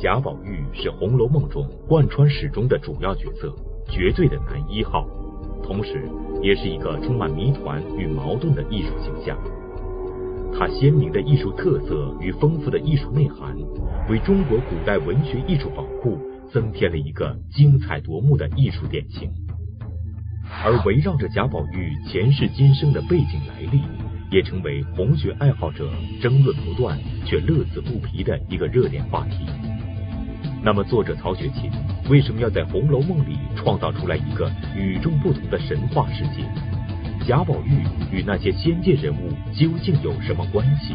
贾宝玉是《红楼梦》中贯穿始终的主要角色，绝对的男一号，同时也是一个充满谜团与矛盾的艺术形象。他鲜明的艺术特色与丰富的艺术内涵，为中国古代文学艺术宝库增添了一个精彩夺目的艺术典型。而围绕着贾宝玉前世今生的背景来历，也成为红学爱好者争论不断却乐此不疲的一个热点话题。那么，作者曹雪芹为什么要在《红楼梦》里创造出来一个与众不同的神话世界？贾宝玉与那些仙界人物究竟有什么关系？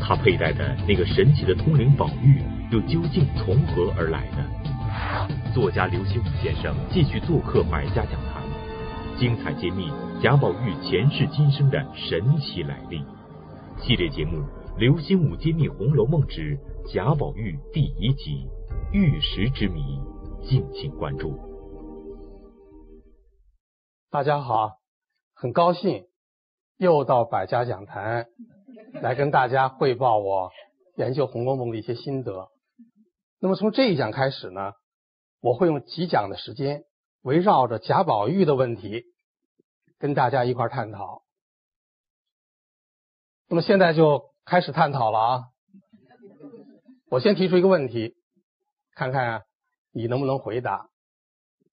他佩戴的那个神奇的通灵宝玉又究竟从何而来呢？作家刘心武先生继续做客百家讲坛，精彩揭秘贾宝玉前世今生的神奇来历。系列节目《刘心武揭秘红楼梦之贾宝玉》第一集《玉石之谜》，敬请关注。大家好。很高兴又到百家讲坛来跟大家汇报我研究《红楼梦》的一些心得。那么从这一讲开始呢，我会用几讲的时间围绕着贾宝玉的问题跟大家一块探讨。那么现在就开始探讨了啊！我先提出一个问题，看看你能不能回答。《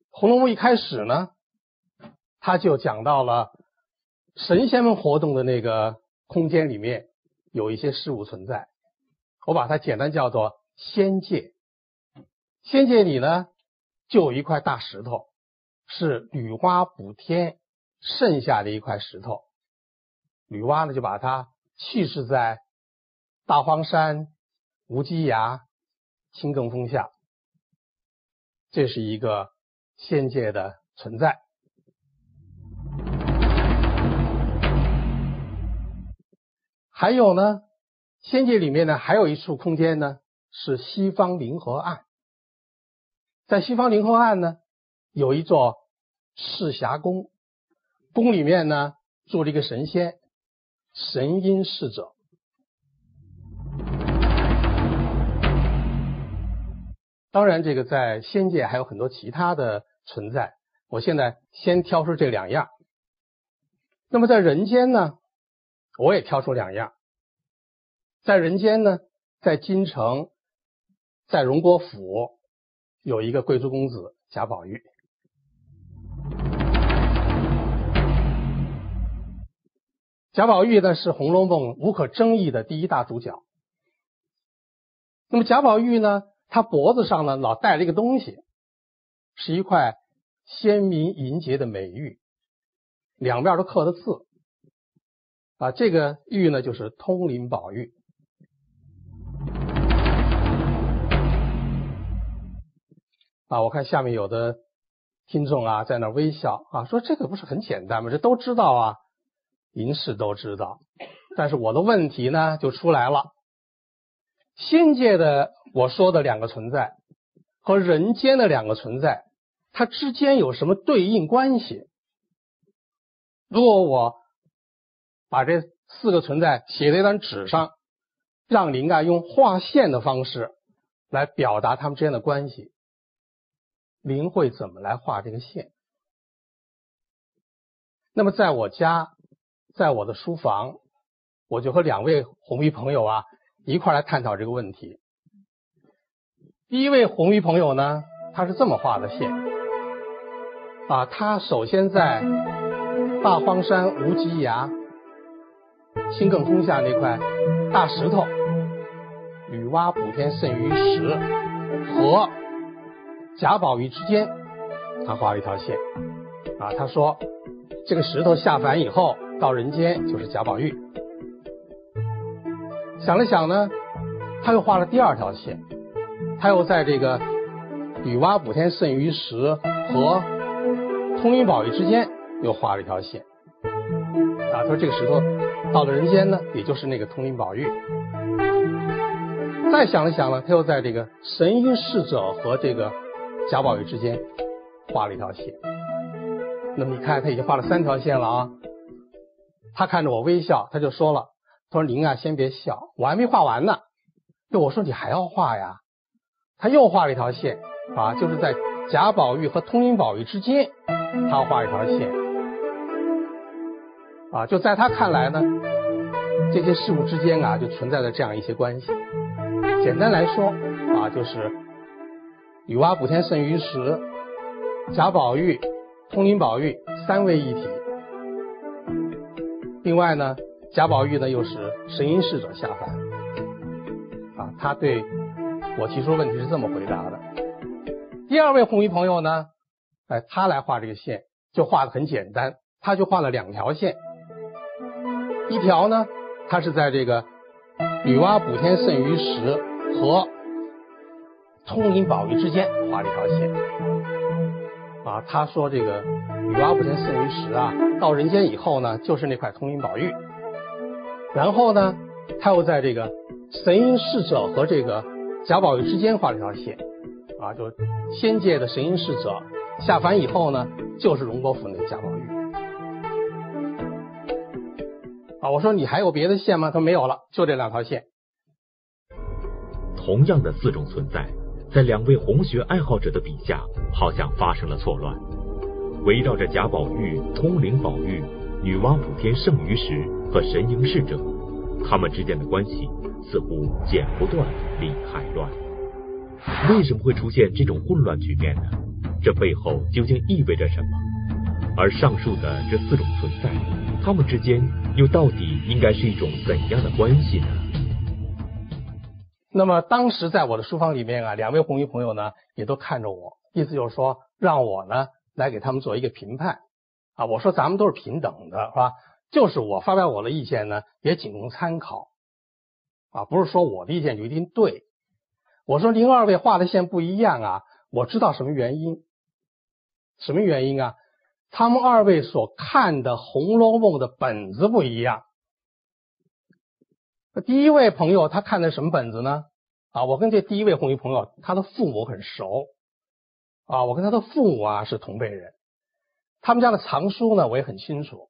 红楼梦》一开始呢，他就讲到了。神仙们活动的那个空间里面有一些事物存在，我把它简单叫做仙界。仙界里呢，就有一块大石头，是女娲补天剩下的一块石头。女娲呢，就把它弃置在大荒山无稽崖青埂峰下，这是一个仙界的存在。还有呢，仙界里面呢，还有一处空间呢，是西方灵河岸。在西方灵河岸呢，有一座赤霞宫，宫里面呢住了一个神仙，神瑛侍者。当然，这个在仙界还有很多其他的存在，我现在先挑出这两样。那么在人间呢？我也挑出两样，在人间呢，在京城，在荣国府有一个贵族公子贾宝玉。贾宝玉呢是《红楼梦》无可争议的第一大主角。那么贾宝玉呢，他脖子上呢老戴了一个东西，是一块鲜明银洁的美玉，两面都刻的字。啊，这个玉呢，就是通灵宝玉。啊，我看下面有的听众啊，在那微笑啊，说这个不是很简单吗？这都知道啊，银氏都知道。但是我的问题呢，就出来了：仙界的我说的两个存在和人间的两个存在，它之间有什么对应关系？如果我把这四个存在写在一张纸上，让您啊用画线的方式来表达他们之间的关系。您会怎么来画这个线？那么在我家，在我的书房，我就和两位红衣朋友啊一块来探讨这个问题。第一位红衣朋友呢，他是这么画的线啊，他首先在大荒山无稽崖。青埂峰下那块大石头，女娲补天剩余石和贾宝玉之间，他画了一条线啊。他说这个石头下凡以后到人间就是贾宝玉。想了想呢，他又画了第二条线，他又在这个女娲补天剩余石和通灵宝玉之间又画了一条线啊。他说这个石头。到了人间呢，也就是那个通灵宝玉。再想了想呢，他又在这个神瑛侍者和这个贾宝玉之间画了一条线。那么你看，他已经画了三条线了啊。他看着我微笑，他就说了：“他说您啊，先别笑，我还没画完呢。”就我说：“你还要画呀？他又画了一条线啊，就是在贾宝玉和通灵宝玉之间，他画一条线啊，就在他看来呢，这些事物之间啊，就存在着这样一些关系。简单来说啊，就是女娲补天剩余时，贾宝玉、通灵宝玉三位一体。另外呢，贾宝玉呢又是神瑛侍者下凡啊，他对我提出问题是这么回答的。第二位红衣朋友呢，哎，他来画这个线就画的很简单，他就画了两条线，一条呢，他是在这个女娲补天剩余时。和通灵宝玉之间画了一条线啊，他说这个女娲补天剩余时啊，到人间以后呢，就是那块通灵宝玉。然后呢，他又在这个神瑛侍者和这个贾宝玉之间画了一条线啊，就仙界的神瑛侍者下凡以后呢，就是荣国府那贾宝玉啊。我说你还有别的线吗？他说没有了，就这两条线。同样的四种存在，在两位红学爱好者的笔下，好像发生了错乱。围绕着贾宝玉、通灵宝玉、女娲补天剩余时和神瑛侍者，他们之间的关系似乎剪不断，理还乱。为什么会出现这种混乱局面呢？这背后究竟意味着什么？而上述的这四种存在，他们之间又到底应该是一种怎样的关系呢？那么当时在我的书房里面啊，两位红衣朋友呢也都看着我，意思就是说让我呢来给他们做一个评判啊。我说咱们都是平等的，是吧？就是我发表我的意见呢，也仅供参考啊，不是说我的意见就一定对。我说您二位画的线不一样啊，我知道什么原因？什么原因啊？他们二位所看的《红楼梦》的本子不一样。第一位朋友他看的什么本子呢？啊，我跟这第一位红衣朋友他的父母很熟啊，我跟他的父母啊是同辈人，他们家的藏书呢我也很清楚。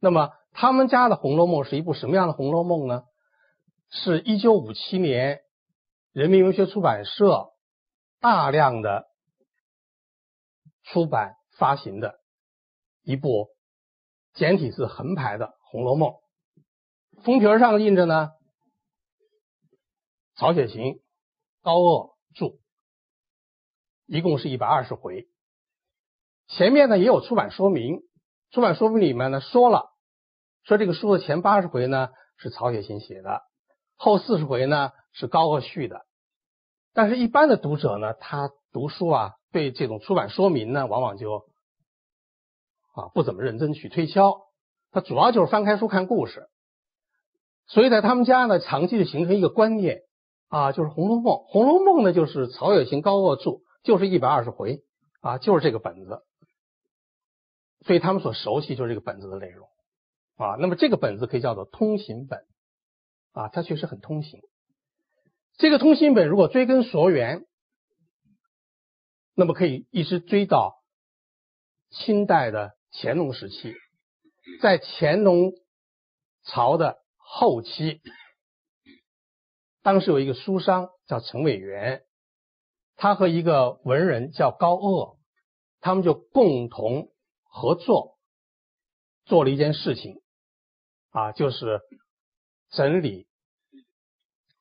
那么他们家的《红楼梦》是一部什么样的《红楼梦》呢？是一九五七年人民文学出版社大量的出版发行的一部简体字横排的《红楼梦》。封皮上印着呢，曹雪芹、高鹗著，一共是一百二十回。前面呢也有出版说明，出版说明里面呢说了，说这个书的前八十回呢是曹雪芹写的，后四十回呢是高鹗续的。但是，一般的读者呢，他读书啊，对这种出版说明呢，往往就啊不怎么认真去推敲，他主要就是翻开书看故事。所以在他们家呢，长期就形成一个观念啊，就是《红楼梦》。《红楼梦》呢，就是曹雪芹、高鹗著，就是一百二十回啊，就是这个本子。所以他们所熟悉就是这个本子的内容啊。那么这个本子可以叫做通行本啊，它确实很通行。这个通行本如果追根溯源，那么可以一直追到清代的乾隆时期，在乾隆朝的。后期，当时有一个书商叫陈伟元，他和一个文人叫高鹗，他们就共同合作做了一件事情，啊，就是整理、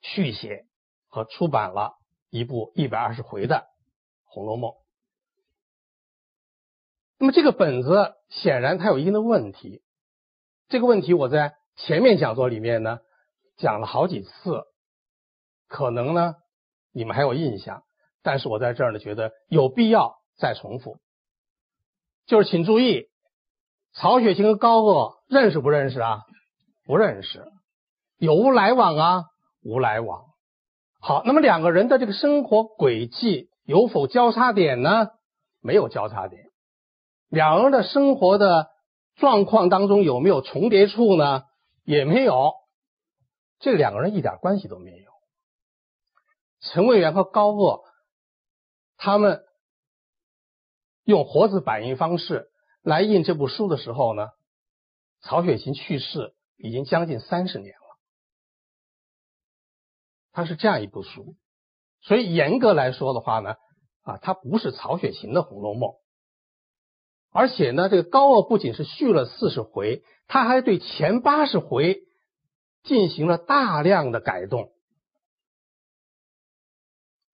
续写和出版了一部一百二十回的《红楼梦》。那么这个本子显然它有一定的问题，这个问题我在。前面讲座里面呢讲了好几次，可能呢你们还有印象，但是我在这儿呢觉得有必要再重复。就是请注意，曹雪芹和高鹗认识不认识啊？不认识，有无来往啊？无来往。好，那么两个人的这个生活轨迹有否交叉点呢？没有交叉点。两人的生活的状况当中有没有重叠处呢？也没有，这两个人一点关系都没有。陈伟元和高鹗他们用活字版印方式来印这部书的时候呢，曹雪芹去世已经将近三十年了。它是这样一部书，所以严格来说的话呢，啊，它不是曹雪芹的《红楼梦》，而且呢，这个高鹗不仅是续了四十回，他还对前八十回进行了大量的改动，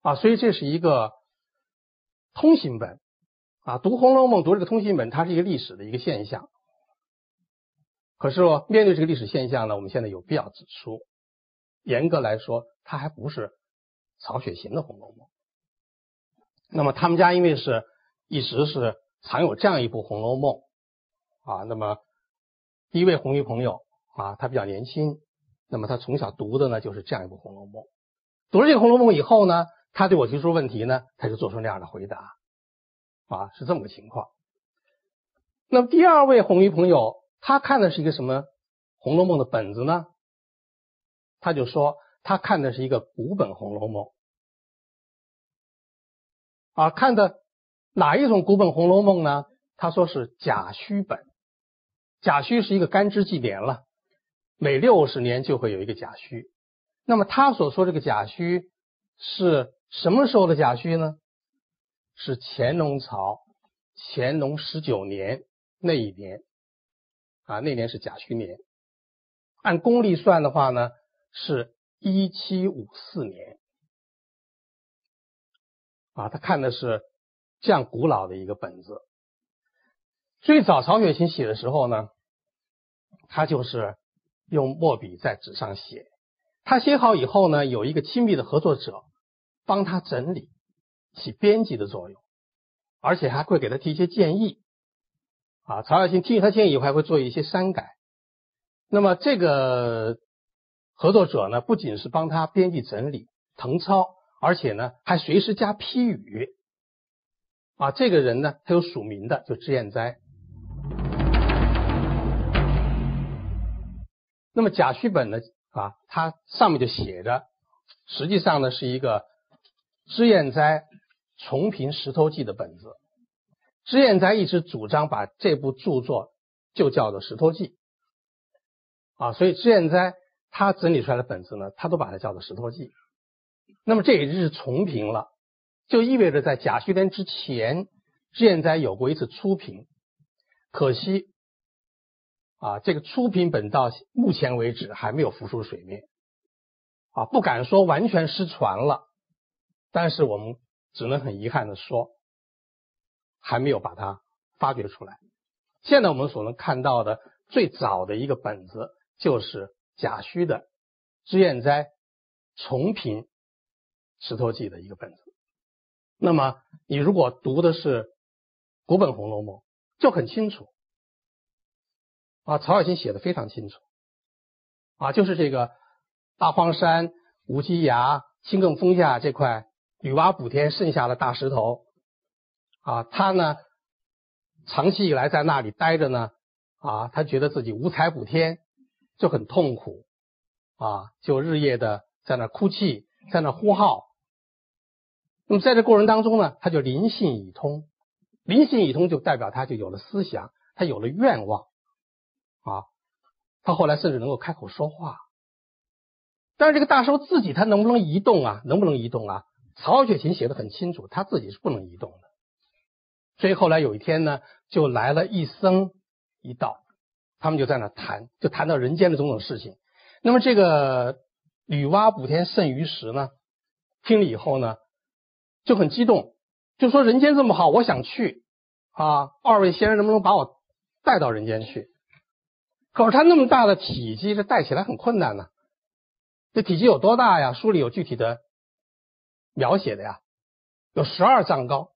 啊，所以这是一个通行本，啊，读《红楼梦》读这个通行本，它是一个历史的一个现象。可是说，面对这个历史现象呢，我们现在有必要指出，严格来说，它还不是曹雪芹的《红楼梦》。那么他们家因为是一直是藏有这样一部《红楼梦》啊，那么第一位红衣朋友啊，他比较年轻，那么他从小读的呢就是这样一部《红楼梦》。读了这个《红楼梦》以后呢，他对我提出问题呢，他就做出那样的回答啊，是这么个情况。那么第二位红衣朋友。他看的是一个什么《红楼梦》的本子呢？他就说他看的是一个古本《红楼梦》啊，看的哪一种古本《红楼梦》呢？他说是甲戌本，甲戌是一个干支纪年了，每六十年就会有一个甲戌。那么他所说这个甲戌是什么时候的甲戌呢？是乾隆朝乾隆十九年那一年。啊，那年是甲戌年，按公历算的话呢，是一七五四年。啊，他看的是这样古老的一个本子。最早曹雪芹写的时候呢，他就是用墨笔在纸上写。他写好以后呢，有一个亲密的合作者帮他整理，起编辑的作用，而且还会给他提一些建议。啊，曹雪芹听取他建议以后，还会做一些删改。那么这个合作者呢，不仅是帮他编辑整理誊抄，而且呢还随时加批语。啊，这个人呢，他有署名的，就脂砚斋。那么甲戌本呢，啊，它上面就写着，实际上呢是一个脂砚斋重评石头记的本子。脂砚斋一直主张把这部著作就叫做《石头记》啊，所以脂砚斋他整理出来的本子呢，他都把它叫做《石头记》。那么这也就是重评了，就意味着在甲戌年之前，脂砚斋有过一次初评，可惜啊，这个初评本到目前为止还没有浮出水面啊，不敢说完全失传了，但是我们只能很遗憾的说。还没有把它发掘出来。现在我们所能看到的最早的一个本子，就是贾诩的脂砚斋重评石头记的一个本子。那么，你如果读的是古本《红楼梦》，就很清楚啊，曹雪芹写的非常清楚啊，就是这个大荒山、无稽崖、青埂峰下这块女娲补天剩下的大石头。啊，他呢，长期以来在那里待着呢，啊，他觉得自己无才补天，就很痛苦，啊，就日夜的在那哭泣，在那呼号。那么在这过程当中呢，他就灵性已通，灵性已通就代表他就有了思想，他有了愿望，啊，他后来甚至能够开口说话。但是这个大寿自己他能不能移动啊？能不能移动啊？曹雪芹写的很清楚，他自己是不能移动的。所以后来有一天呢，就来了一僧一道，他们就在那谈，就谈到人间的种种事情。那么这个女娲补天剩余时呢，听了以后呢，就很激动，就说人间这么好，我想去啊！二位先生能不能把我带到人间去？可是他那么大的体积，这带起来很困难呢。这体积有多大呀？书里有具体的描写的呀，有十二丈高。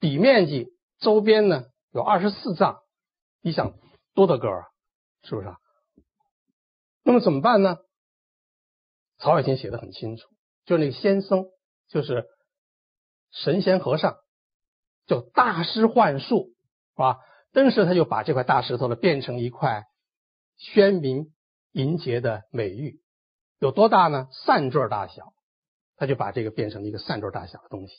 底面积周边呢有二十四丈，你想多大个儿啊？是不是？啊？那么怎么办呢？曹雪芹写的很清楚，就是那个仙僧，就是神仙和尚，就大师幻术，是吧？登时他就把这块大石头呢变成一块宣明莹洁的美玉，有多大呢？扇坠大小，他就把这个变成了一个扇坠大小的东西。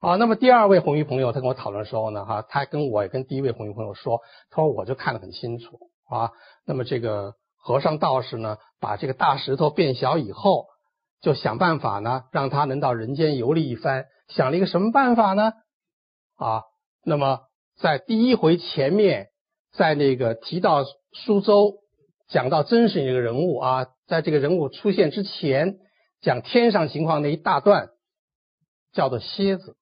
好，那么第二位红衣朋友，他跟我讨论的时候呢，哈，他跟我跟第一位红衣朋友说，他说我就看得很清楚啊。那么这个和尚道士呢，把这个大石头变小以后，就想办法呢，让他能到人间游历一番。想了一个什么办法呢？啊，那么在第一回前面，在那个提到苏州，讲到真实一个人物啊，在这个人物出现之前，讲天上情况那一大段，叫做蝎子。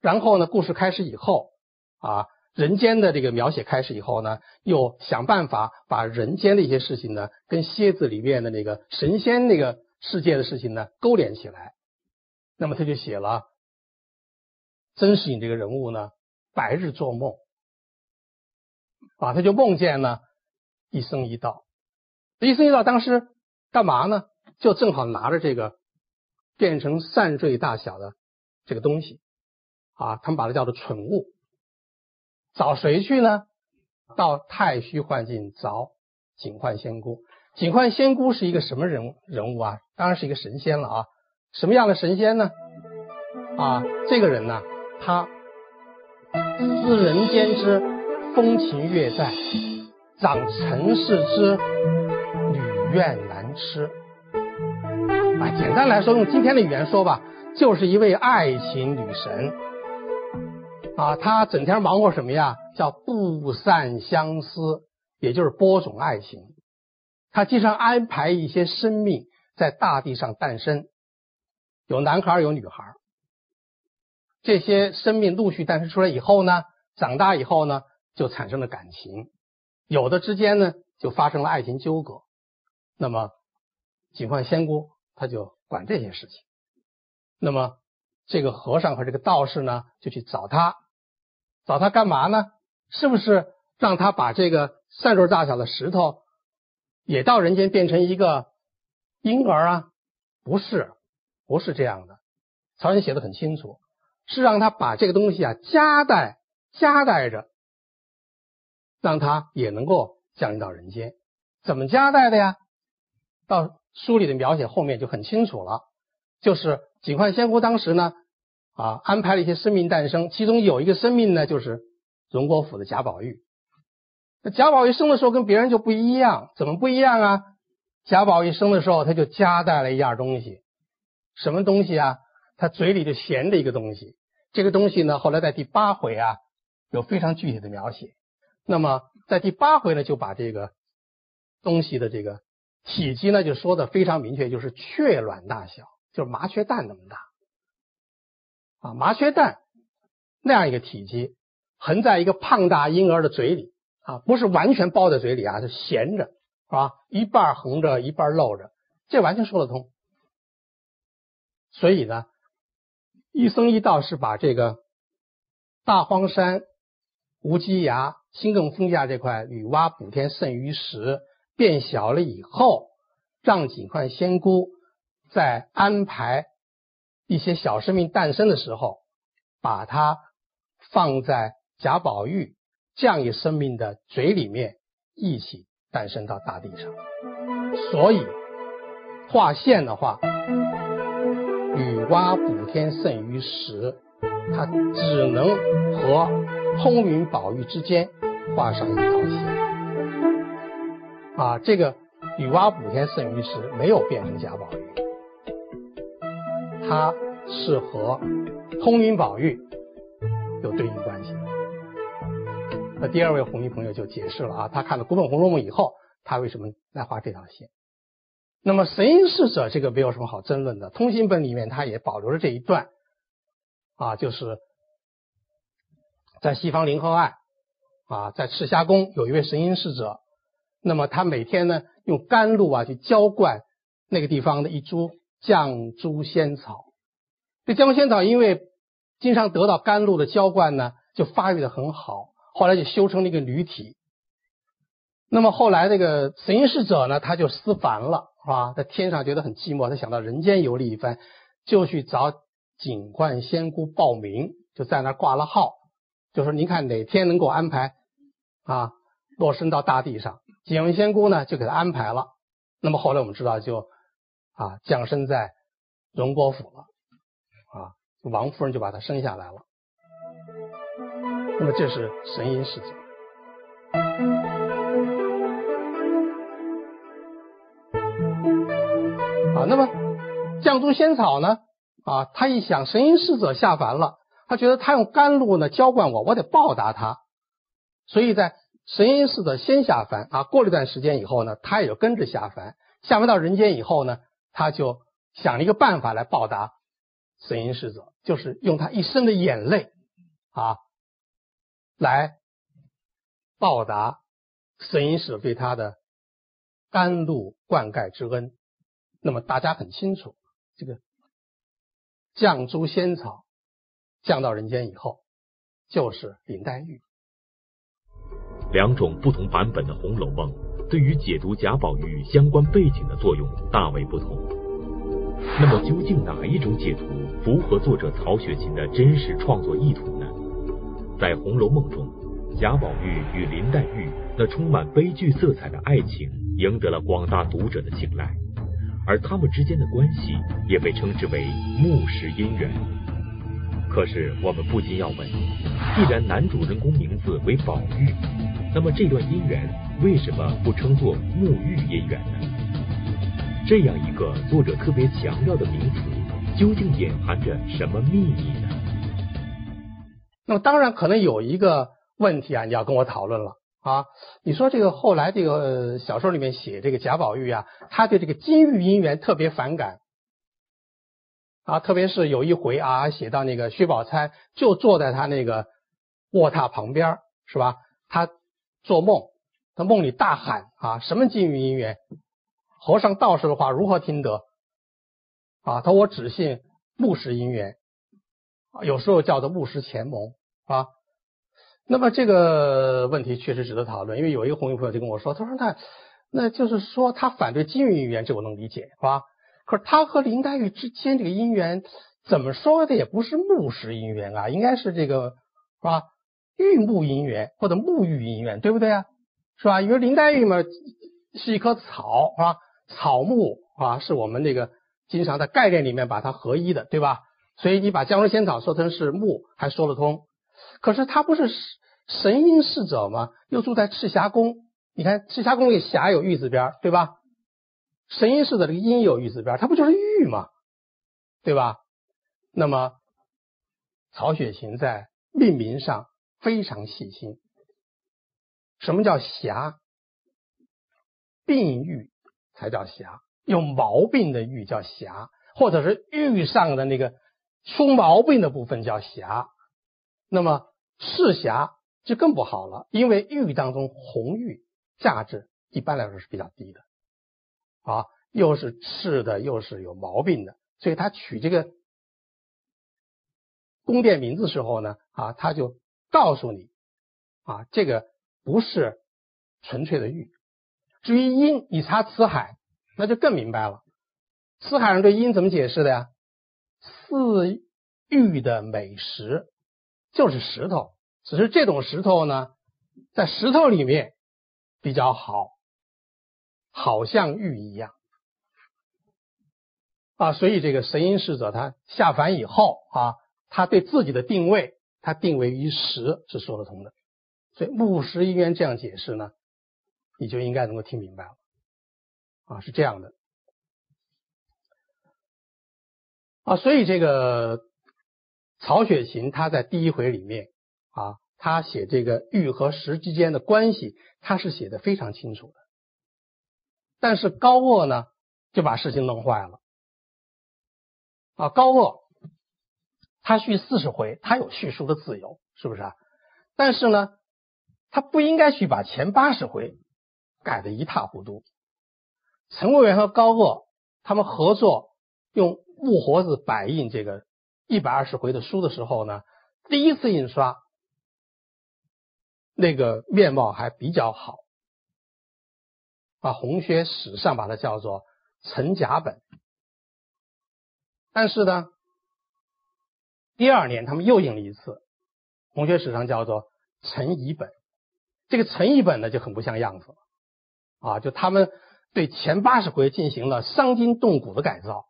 然后呢，故事开始以后啊，人间的这个描写开始以后呢，又想办法把人间的一些事情呢，跟蝎子里面的那个神仙那个世界的事情呢勾连起来。那么他就写了曾士隐这个人物呢，白日做梦啊，他就梦见呢一生一道，一生一道当时干嘛呢？就正好拿着这个变成扇坠大小的这个东西啊，他们把它叫做蠢物，找谁去呢？到太虚幻境找警幻仙姑。警幻仙姑是一个什么人人物啊？当然是一个神仙了啊。什么样的神仙呢？啊，这个人呢，他思人间之风情月在，长尘世之女怨吃。啊，简单来说，用今天的语言说吧，就是一位爱情女神。啊，她整天忙活什么呀？叫布散相思，也就是播种爱情。她经常安排一些生命在大地上诞生。有男孩有女孩这些生命陆续诞生出来以后呢，长大以后呢，就产生了感情，有的之间呢就发生了爱情纠葛。那么警幻仙姑他就管这些事情。那么这个和尚和这个道士呢就去找他，找他干嘛呢？是不是让他把这个扇坠大小的石头也到人间变成一个婴儿啊？不是。不是这样的，曹仁写的很清楚，是让他把这个东西啊夹带夹带着，让他也能够降临到人间。怎么夹带的呀？到书里的描写后面就很清楚了，就是警幻仙姑当时呢啊安排了一些生命诞生，其中有一个生命呢就是荣国府的贾宝玉。那贾宝玉生的时候跟别人就不一样，怎么不一样啊？贾宝玉生的时候他就夹带了一样东西。什么东西啊？他嘴里就衔着一个东西，这个东西呢，后来在第八回啊有非常具体的描写。那么在第八回呢，就把这个东西的这个体积呢，就说的非常明确，就是雀卵大小，就是麻雀蛋那么大啊，麻雀蛋那样一个体积，横在一个胖大婴儿的嘴里啊，不是完全包在嘴里啊，是衔着是吧？一半横着，一半露着，这完全说得通。所以呢，一僧一道是把这个大荒山、无稽崖、新更峰下这块女娲补天剩余石变小了以后，让警幻仙姑在安排一些小生命诞生的时候，把它放在贾宝玉这样一生命的嘴里面一起诞生到大地上。所以画线的话。女娲补天剩余石，它只能和通云宝玉之间画上一条线。啊，这个女娲补天剩余石没有变成贾宝玉，它是和通灵宝玉有对应关系。那第二位红衣朋友就解释了啊，他看了古本《红楼梦》以后，他为什么来画这条线？那么神瑛侍者这个没有什么好争论的，通行本里面他也保留了这一段，啊，就是在西方灵河岸啊，在赤霞宫有一位神瑛侍者，那么他每天呢用甘露啊去浇灌那个地方的一株绛珠仙草，这绛珠仙草因为经常得到甘露的浇灌呢，就发育的很好，后来就修成了一个女体。那么后来这个神瑛侍者呢，他就思凡了。是吧？在天上觉得很寂寞，他想到人间游历一番，就去找警幻仙姑报名，就在那挂了号，就说您看哪天能够安排啊落身到大地上？警幻仙姑呢就给他安排了。那么后来我们知道就啊降生在荣国府了啊，王夫人就把他生下来了。那么这是神瑛侍者。啊。那么绛珠仙草呢？啊，他一想神瑛侍者下凡了，他觉得他用甘露呢浇灌我，我得报答他，所以在神瑛侍者先下凡啊，过了一段时间以后呢，他也就跟着下凡，下凡到人间以后呢，他就想了一个办法来报答神瑛侍者，就是用他一生的眼泪啊来报答神瑛侍者对他的甘露灌溉之恩。那么大家很清楚这个。绛珠仙草降到人间以后，就是林黛玉。两种不同版本的《红楼梦》对于解读贾宝玉相关背景的作用大为不同。那么，究竟哪一种解读符合作者曹雪芹的真实创作意图呢？在《红楼梦》中，贾宝玉与林黛玉那充满悲剧色彩的爱情，赢得了广大读者的青睐。而他们之间的关系也被称之为木石姻缘。可是我们不禁要问：既然男主人公名字为宝玉，那么这段姻缘为什么不称作沐浴姻缘呢？这样一个作者特别强调的名词，究竟隐含着什么秘密呢？那么当然可能有一个问题啊，你要跟我讨论了。啊，你说这个后来这个小说里面写这个贾宝玉啊，他对这个金玉姻缘特别反感啊，特别是有一回啊，写到那个薛宝钗就坐在他那个卧榻旁边，是吧？他做梦，他梦里大喊啊，什么金玉姻缘？和尚道士的话如何听得？啊，他说我只信木石姻缘，有时候叫做木石前盟啊。那么这个问题确实值得讨论，因为有一个红衣朋友就跟我说，他说那那就是说他反对金玉姻缘，这我能理解，是吧？可是他和林黛玉之间这个姻缘，怎么说的也不是木石姻缘啊，应该是这个是吧？玉木姻缘或者沐浴姻缘，对不对啊？是吧？因为林黛玉嘛是一棵草，是吧？草木啊，是我们这个经常在概念里面把它合一的，对吧？所以你把绛珠仙草说成是木，还说得通。可是他不是。神瑛侍者吗，又住在赤霞宫。你看赤霞宫里霞有玉字边，对吧？神瑛侍者这个瑛有玉字边，它不就是玉吗？对吧？那么曹雪芹在命名上非常细心。什么叫霞？病玉才叫霞，有毛病的玉叫霞，或者是玉上的那个出毛病的部分叫霞。那么赤霞。就更不好了，因为玉当中红玉价值一般来说是比较低的，啊，又是赤的，又是有毛病的，所以他取这个宫殿名字时候呢，啊，他就告诉你，啊，这个不是纯粹的玉。至于阴，你查辞海，那就更明白了。辞海上对阴怎么解释的呀？似玉的美食，就是石头。只是这种石头呢，在石头里面比较好，好像玉一样啊。所以这个神瑛侍者他下凡以后啊，他对自己的定位，他定位于石是说得通的。所以木石姻缘这样解释呢，你就应该能够听明白了啊，是这样的啊。所以这个曹雪芹他在第一回里面。啊，他写这个玉和石之间的关系，他是写的非常清楚的。但是高鹗呢，就把事情弄坏了。啊，高鹗他续四十回，他有叙述的自由，是不是啊？但是呢，他不应该去把前八十回改的一塌糊涂。陈桂元和高鹗他们合作用木活字摆印这个一百二十回的书的时候呢，第一次印刷。那个面貌还比较好，啊，红学史上把它叫做陈甲本，但是呢，第二年他们又印了一次，红学史上叫做陈乙本，这个陈乙本呢就很不像样子了，啊，就他们对前八十回进行了伤筋动骨的改造。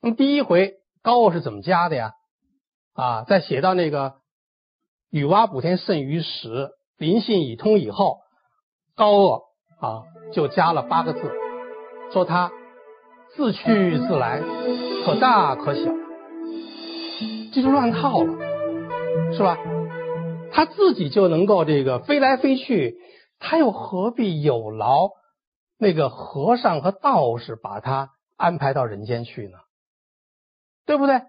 那么第一回高鹗是怎么加的呀？啊，在写到那个。女娲补天圣于时，灵性已通以后，高鹗啊就加了八个字，说他自去自来，可大可小，这就乱套了，是吧？他自己就能够这个飞来飞去，他又何必有劳那个和尚和道士把他安排到人间去呢？对不对？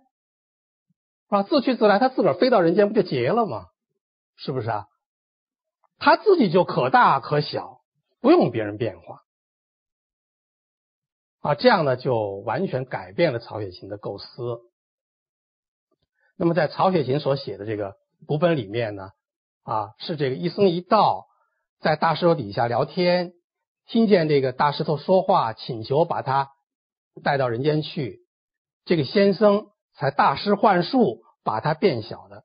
啊，自去自来，他自个儿飞到人间不就结了吗？是不是啊？他自己就可大可小，不用别人变化。啊，这样呢就完全改变了曹雪芹的构思。那么在曹雪芹所写的这个古本里面呢，啊，是这个一僧一道在大石头底下聊天，听见这个大石头说话，请求把他带到人间去，这个先生才大师幻术把他变小的。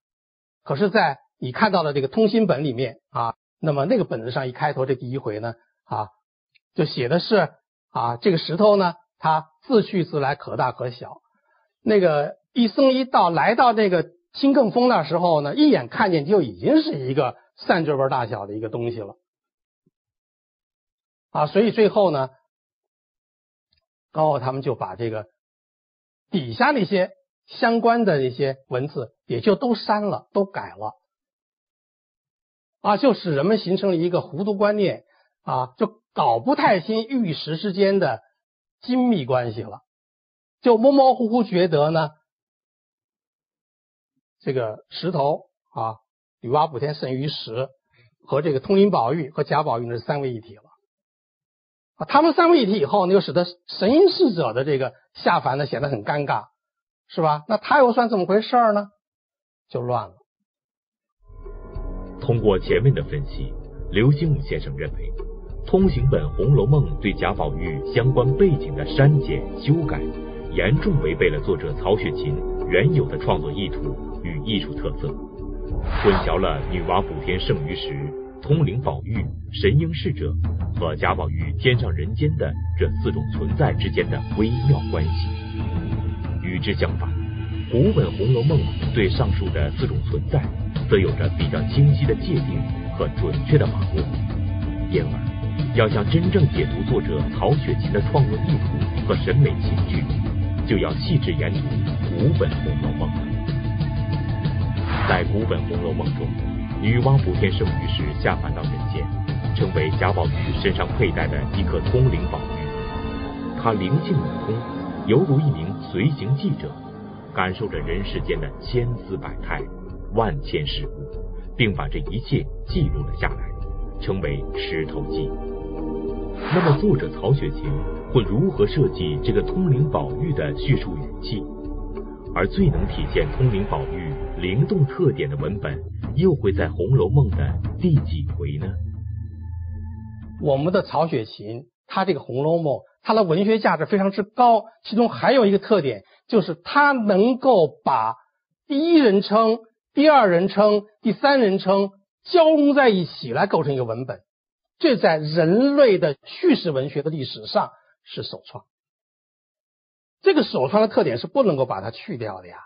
可是，在你看到的这个通心本里面啊，那么那个本子上一开头这第一回呢，啊，就写的是啊，这个石头呢，它自去自来，可大可小，那个。一僧一道来到这个青埂峰那时候呢，一眼看见就已经是一个三指纹大小的一个东西了啊！所以最后呢，高傲他们就把这个底下那些相关的那些文字也就都删了，都改了啊，就使人们形成了一个糊涂观念啊，就搞不太清玉石之间的精密关系了，就模模糊糊觉得呢。这个石头啊，女娲补天圣于石和这个通灵宝玉和贾宝玉呢是三位一体了啊。他们三位一体以后，呢，又使得神瑛侍者的这个下凡呢显得很尴尬，是吧？那他又算怎么回事呢？就乱了。通过前面的分析，刘心武先生认为，通行本《红楼梦》对贾宝玉相关背景的删减修改，严重违背了作者曹雪芹原有的创作意图。与艺术特色，混淆了女娲补天圣于石、通灵宝玉、神瑛侍者和贾宝玉天上人间的这四种存在之间的微妙关系。与之相反，古本《红楼梦》对上述的四种存在，则有着比较清晰的界定和准确的把握。因而，要想真正解读作者曹雪芹的创作意图和审美情趣，就要细致研读古本《红楼梦》。在古本《红楼梦》中，女娲补天圣于石下凡到人间，成为贾宝玉身上佩戴的一颗通灵宝玉。她灵性悟空，犹如一名随行记者，感受着人世间的千姿百态、万千事物，并把这一切记录了下来，成为《石头记》。那么，作者曹雪芹会如何设计这个通灵宝玉的叙述语气？而最能体现通灵宝玉灵动特点的文本，又会在《红楼梦》的第几回呢？我们的曹雪芹，他这个《红楼梦》，它的文学价值非常之高。其中还有一个特点，就是他能够把第一人称、第二人称、第三人称交融在一起来构成一个文本。这在人类的叙事文学的历史上是首创。这个首创的特点是不能够把它去掉的呀，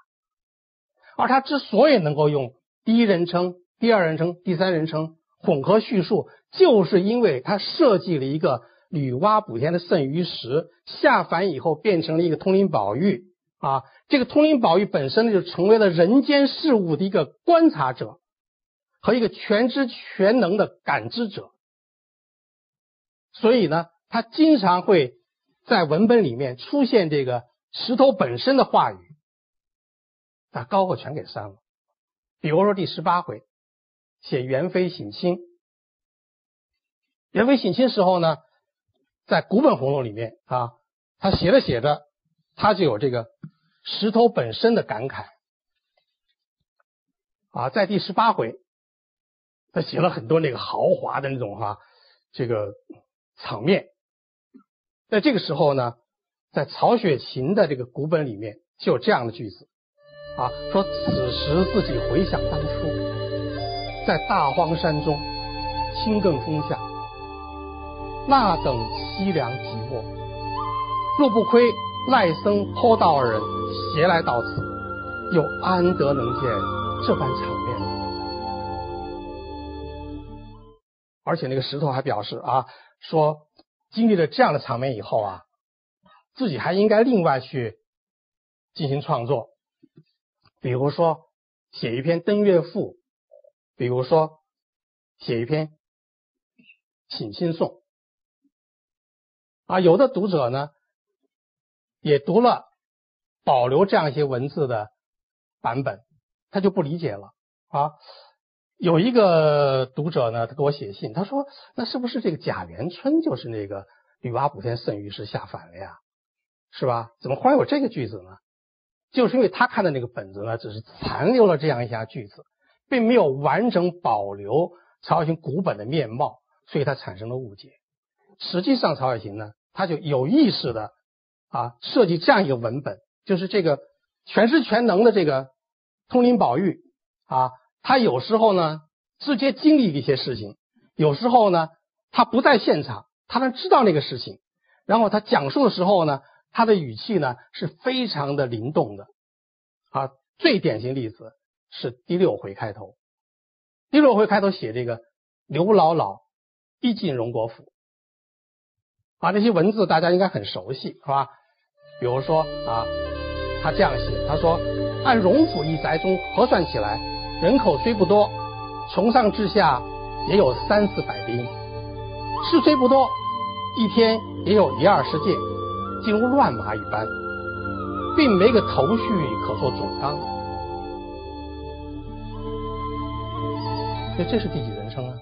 而他之所以能够用第一人称、第二人称、第三人称混合叙述，就是因为他设计了一个女娲补天的圣于石下凡以后变成了一个通灵宝玉啊，这个通灵宝玉本身呢就成为了人间事物的一个观察者和一个全知全能的感知者，所以呢，他经常会。在文本里面出现这个石头本身的话语，把高鹗全给删了。比如说第十八回写元妃省亲，元妃省亲时候呢，在古本红楼里面啊，他写着写着，他就有这个石头本身的感慨啊。在第十八回，他写了很多那个豪华的那种哈，这个场面。在这个时候呢，在曹雪芹的这个古本里面就有这样的句子啊，说此时自己回想当初，在大荒山中青埂峰下，那等凄凉寂寞，若不亏赖僧颇道二人携来到此，又安得能见这般场面？而且那个石头还表示啊，说。经历了这样的场面以后啊，自己还应该另外去进行创作，比如说写一篇登月赋，比如说写一篇请亲颂。啊，有的读者呢也读了保留这样一些文字的版本，他就不理解了啊。有一个读者呢，他给我写信，他说：“那是不是这个贾元春就是那个女娲补天圣于是下凡了呀？是吧？怎么忽然有这个句子呢？就是因为他看的那个本子呢，只是残留了这样一下句子，并没有完整保留曹雪芹古本的面貌，所以他产生了误解。实际上，曹雪芹呢，他就有意识的啊设计这样一个文本，就是这个全知全能的这个通灵宝玉啊。”他有时候呢，直接经历一些事情；有时候呢，他不在现场，他能知道那个事情。然后他讲述的时候呢，他的语气呢是非常的灵动的。啊，最典型例子是第六回开头。第六回开头写这个刘姥姥一进荣国府，啊，这些文字大家应该很熟悉，是吧？比如说啊，他这样写，他说按荣府一宅中核算起来。人口虽不多，从上至下也有三四百兵。事虽不多，一天也有一二十件，竟如乱麻一般，并没个头绪可做总纲。所以这是第几人称啊？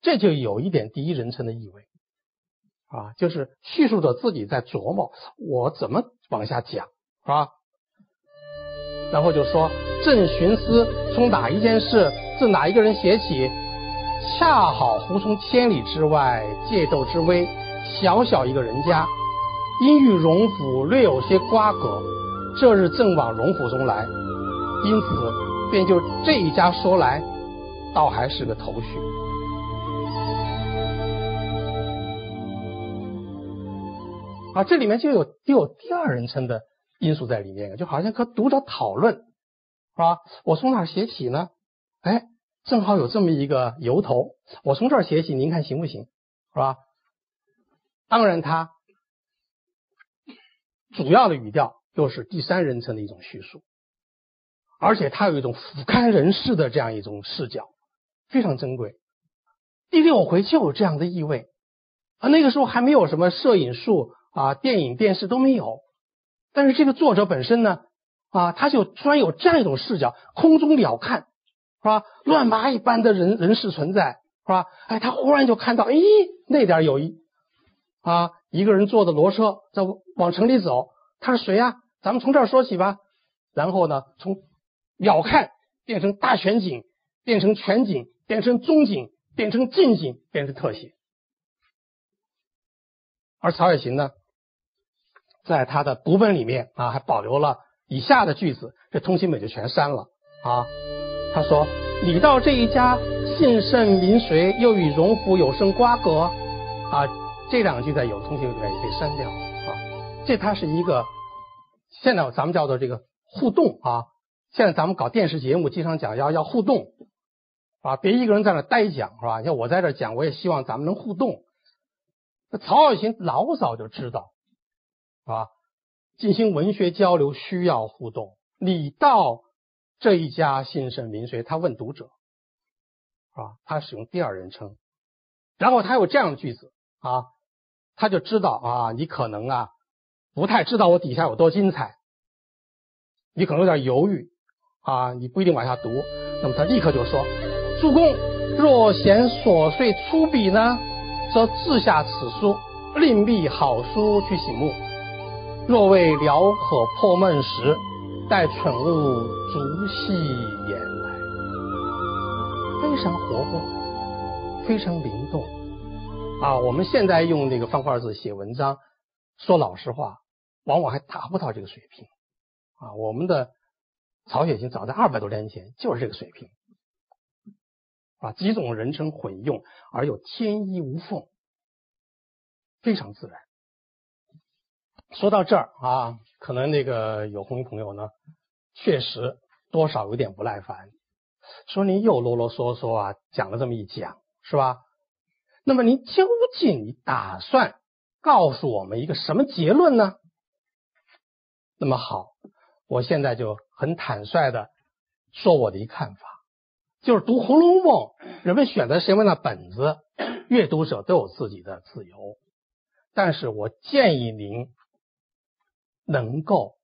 这就有一点第一人称的意味啊，就是叙述者自己在琢磨我怎么往下讲，是吧？然后就说。正寻思从哪一件事，自哪一个人写起，恰好忽从千里之外借斗之威，小小一个人家，因与荣府略有些瓜葛，这日正往荣府中来，因此便就这一家说来，倒还是个头绪。啊，这里面就有就有第二人称的因素在里面，就好像和读者讨论。是吧？我从哪写起呢？哎，正好有这么一个由头，我从这儿写起，您看行不行？是吧？当然，它主要的语调又是第三人称的一种叙述，而且它有一种俯瞰人世的这样一种视角，非常珍贵。第六回就有这样的意味啊，那个时候还没有什么摄影术啊，电影、电视都没有，但是这个作者本身呢？啊，他就突然有这样一种视角，空中鸟瞰，是吧？乱麻一般的人人世存在，是吧？哎，他忽然就看到，哎，那点有一啊，一个人坐的骡车在往城里走，他是谁呀？咱们从这儿说起吧。然后呢，从鸟瞰变成大全景，变成全景，变成中景，变成近景，变成特写。而曹雪芹呢，在他的读本里面啊，还保留了。以下的句子，这通行本就全删了啊。他说：“你到这一家姓甚名谁，又与荣府有甚瓜葛？”啊，这两句在有通行本里面也被删掉啊。这它是一个现在咱们叫做这个互动啊。现在咱们搞电视节目，经常讲要要互动啊，别一个人在那呆讲是吧？像我在这讲，我也希望咱们能互动。那曹雪芹老早就知道啊。进行文学交流需要互动。李道这一家姓甚名谁？他问读者，啊，他使用第二人称，然后他有这样的句子啊，他就知道啊，你可能啊不太知道我底下有多精彩，你可能有点犹豫啊，你不一定往下读。那么他立刻就说：“主公若嫌琐碎粗鄙呢，则自下此书，另觅好书去醒目。”若为聊可破闷时，待蠢物逐细言来，非常活泼，非常灵动啊！我们现在用那个方块字写文章，说老实话，往往还达不到这个水平啊！我们的曹雪芹早在二百多年前就是这个水平啊！几种人称混用而又天衣无缝，非常自然。说到这儿啊，可能那个有红衣朋友呢，确实多少有点不耐烦，说您又啰啰嗦嗦啊，讲了这么一讲，是吧？那么您究竟打算告诉我们一个什么结论呢？那么好，我现在就很坦率的说我的一看法，就是读《红楼梦》，人们选择什么样的本子，阅读者都有自己的自由。但是我建议您能够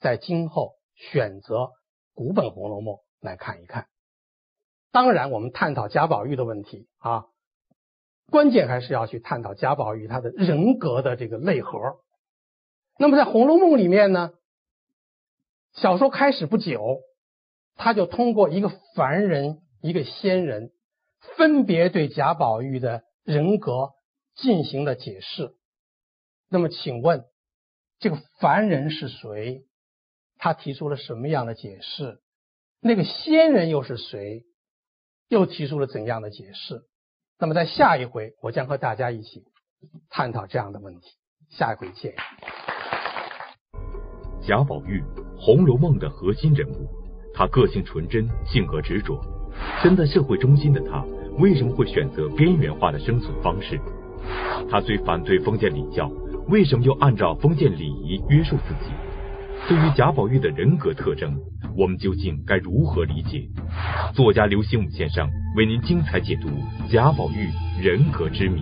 在今后选择古本《红楼梦》来看一看。当然，我们探讨贾宝玉的问题啊，关键还是要去探讨贾宝玉他的人格的这个内核。那么在《红楼梦》里面呢，小说开始不久，他就通过一个凡人、一个仙人，分别对贾宝玉的人格进行了解释。那么，请问这个凡人是谁？他提出了什么样的解释？那个仙人又是谁？又提出了怎样的解释？那么，在下一回，我将和大家一起探讨这样的问题。下一回见。贾宝玉，《红楼梦》的核心人物，他个性纯真，性格执着，身在社会中心的他，为什么会选择边缘化的生存方式？他虽反对封建礼教，为什么又按照封建礼仪约束自己？对于贾宝玉的人格特征，我们究竟该如何理解？作家刘心武先生为您精彩解读贾宝玉人格之谜。